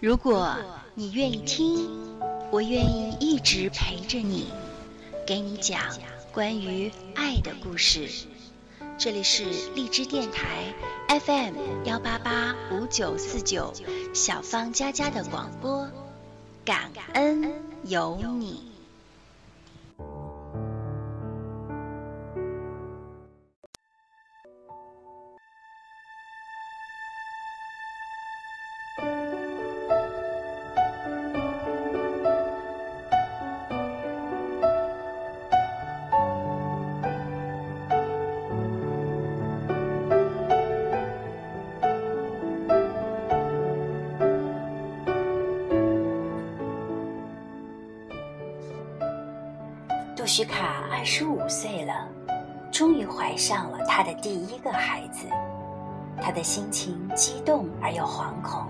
如果你愿意听，我愿意一直陪着你，给你讲关于爱的故事。这里是荔枝电台 FM 幺八八五九四九小芳佳佳的广播，感恩有你。杜许卡二十五岁了，终于怀上了他的第一个孩子。她的心情激动而又惶恐，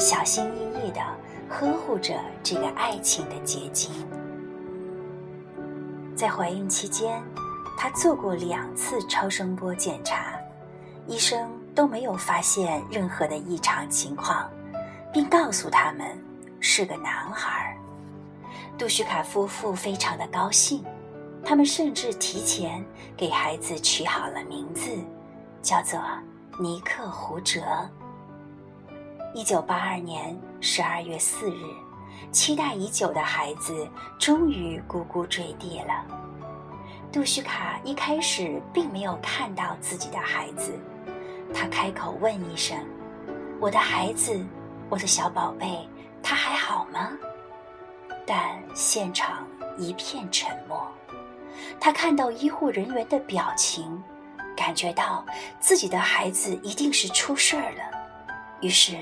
小心翼翼地呵护着这个爱情的结晶。在怀孕期间，他做过两次超声波检查，医生都没有发现任何的异常情况，并告诉他们是个男孩。杜旭卡夫妇非常的高兴，他们甚至提前给孩子取好了名字，叫做尼克胡哲。一九八二年十二月四日，期待已久的孩子终于咕咕坠地了。杜旭卡一开始并没有看到自己的孩子，他开口问一声：“我的孩子，我的小宝贝，他还好吗？”但现场一片沉默。他看到医护人员的表情，感觉到自己的孩子一定是出事儿了。于是，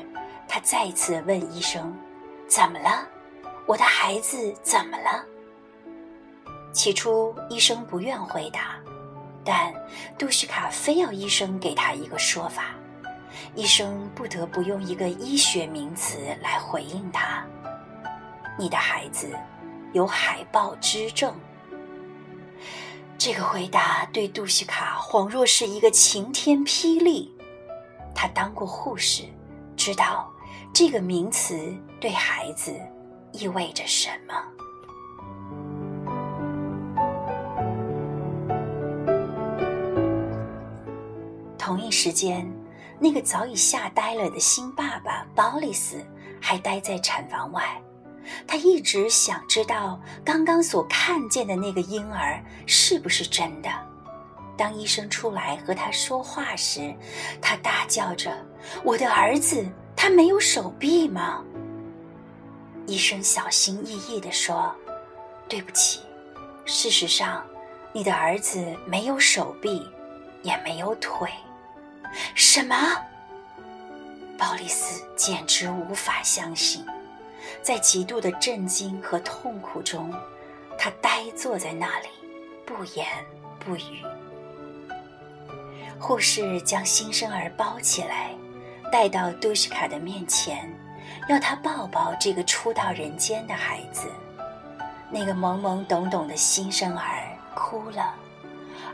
他再次问医生：“怎么了？我的孩子怎么了？”起初，医生不愿回答，但杜西卡非要医生给他一个说法。医生不得不用一个医学名词来回应他。你的孩子有海豹之症。这个回答对杜西卡恍若是一个晴天霹雳。他当过护士，知道这个名词对孩子意味着什么。同一时间，那个早已吓呆了的新爸爸鲍里斯还待在产房外。他一直想知道刚刚所看见的那个婴儿是不是真的。当医生出来和他说话时，他大叫着：“我的儿子，他没有手臂吗？”医生小心翼翼地说：“对不起，事实上，你的儿子没有手臂，也没有腿。”什么？鲍里斯简直无法相信。在极度的震惊和痛苦中，他呆坐在那里，不言不语。护士将新生儿包起来，带到杜什卡的面前，要他抱抱这个初到人间的孩子。那个懵懵懂懂的新生儿哭了，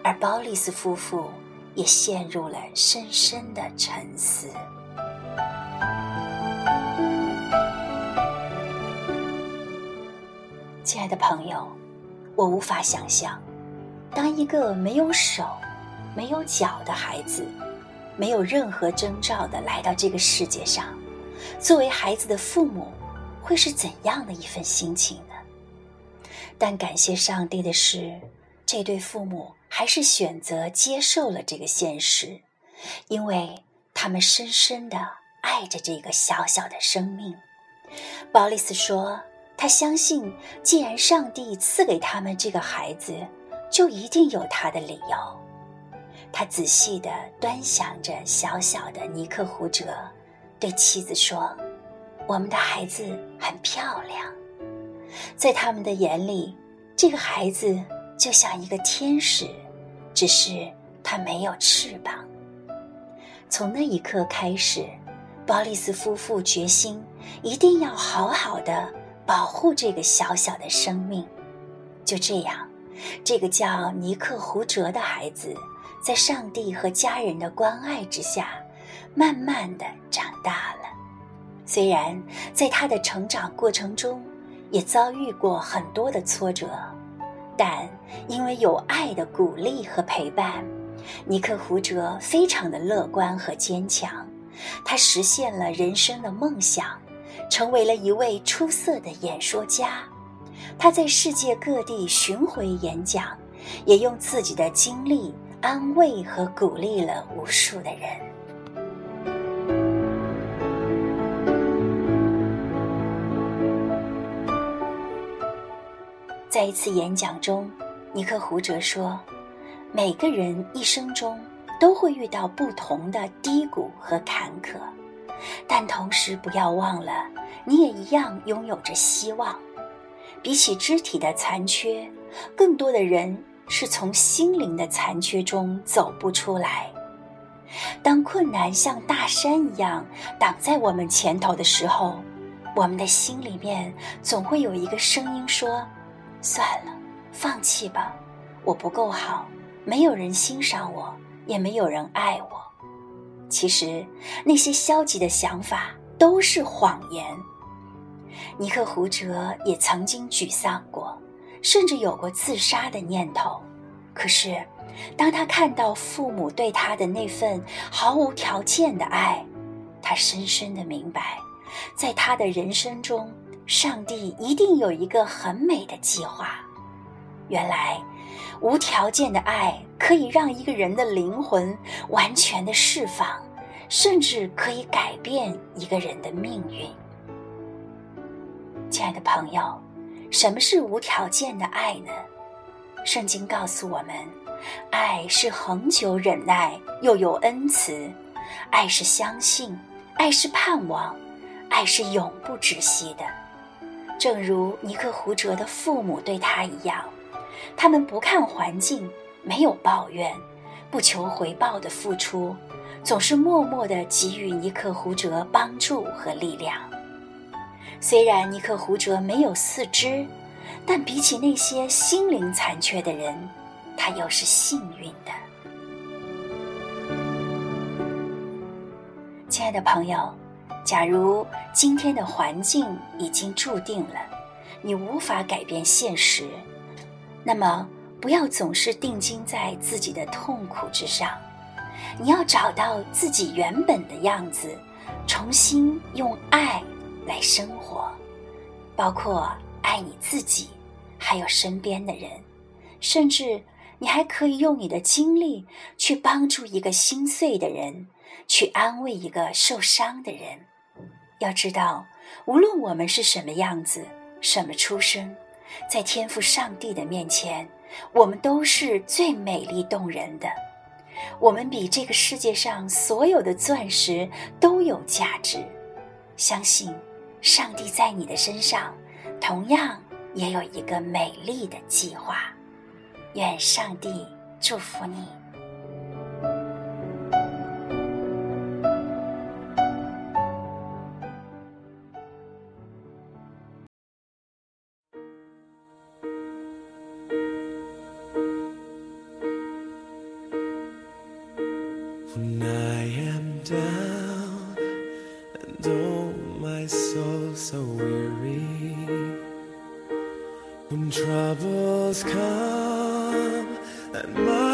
而鲍利斯夫妇也陷入了深深的沉思。亲爱的朋友，我无法想象，当一个没有手、没有脚的孩子，没有任何征兆的来到这个世界上，作为孩子的父母，会是怎样的一份心情呢？但感谢上帝的是，这对父母还是选择接受了这个现实，因为他们深深的爱着这个小小的生命。鲍里斯说。他相信，既然上帝赐给他们这个孩子，就一定有他的理由。他仔细地端详着小小的尼克胡哲，对妻子说：“我们的孩子很漂亮，在他们的眼里，这个孩子就像一个天使，只是他没有翅膀。”从那一刻开始，鲍里斯夫妇决心一定要好好的。保护这个小小的生命，就这样，这个叫尼克胡哲的孩子，在上帝和家人的关爱之下，慢慢的长大了。虽然在他的成长过程中也遭遇过很多的挫折，但因为有爱的鼓励和陪伴，尼克胡哲非常的乐观和坚强。他实现了人生的梦想，成为了一位出色的演说家。他在世界各地巡回演讲，也用自己的经历安慰和鼓励了无数的人。在一次演讲中，尼克胡哲说：“每个人一生中都会遇到不同的低谷和坎坷，但同时不要忘了，你也一样拥有着希望。比起肢体的残缺，更多的人是从心灵的残缺中走不出来。当困难像大山一样挡在我们前头的时候，我们的心里面总会有一个声音说。”算了，放弃吧，我不够好，没有人欣赏我，也没有人爱我。其实那些消极的想法都是谎言。尼克胡哲也曾经沮丧过，甚至有过自杀的念头。可是，当他看到父母对他的那份毫无条件的爱，他深深的明白，在他的人生中。上帝一定有一个很美的计划。原来，无条件的爱可以让一个人的灵魂完全的释放，甚至可以改变一个人的命运。亲爱的朋友，什么是无条件的爱呢？圣经告诉我们，爱是恒久忍耐，又有恩慈；爱是相信，爱是盼望，爱是永不止息的。正如尼克胡哲的父母对他一样，他们不看环境，没有抱怨，不求回报的付出，总是默默地给予尼克胡哲帮助和力量。虽然尼克胡哲没有四肢，但比起那些心灵残缺的人，他又是幸运的。亲爱的朋友。假如今天的环境已经注定了，你无法改变现实，那么不要总是定睛在自己的痛苦之上，你要找到自己原本的样子，重新用爱来生活，包括爱你自己，还有身边的人，甚至你还可以用你的精力去帮助一个心碎的人，去安慰一个受伤的人。要知道，无论我们是什么样子、什么出身，在天赋上帝的面前，我们都是最美丽动人的。我们比这个世界上所有的钻石都有价值。相信，上帝在你的身上，同样也有一个美丽的计划。愿上帝祝福你。When I am down and oh my soul so weary, when troubles come and my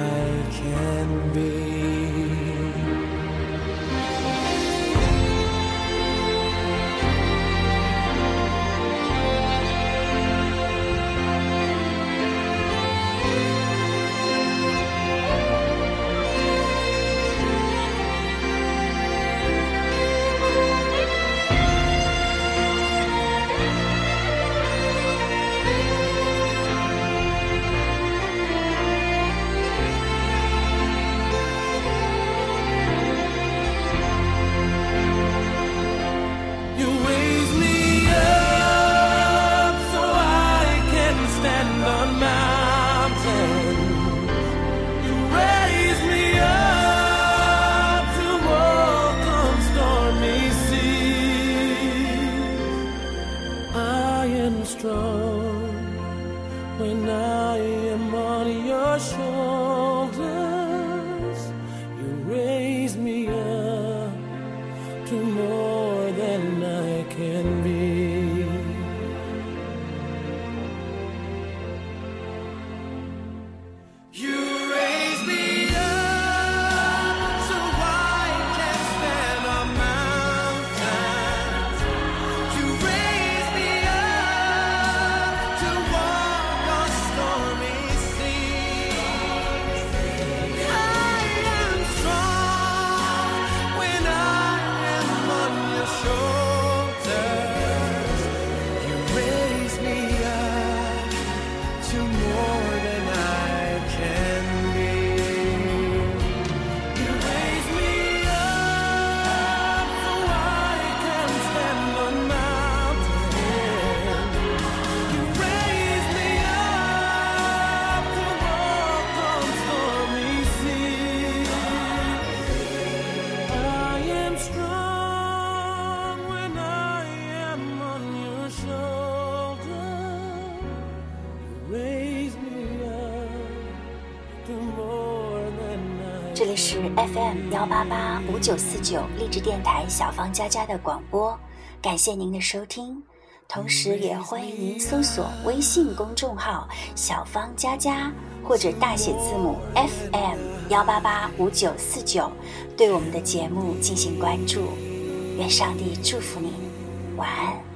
这是 FM 幺八八五九四九励志电台小芳佳佳的广播，感谢您的收听，同时也欢迎您搜索微信公众号“小芳佳佳”或者大写字母 FM 幺八八五九四九，对我们的节目进行关注。愿上帝祝福您，晚安。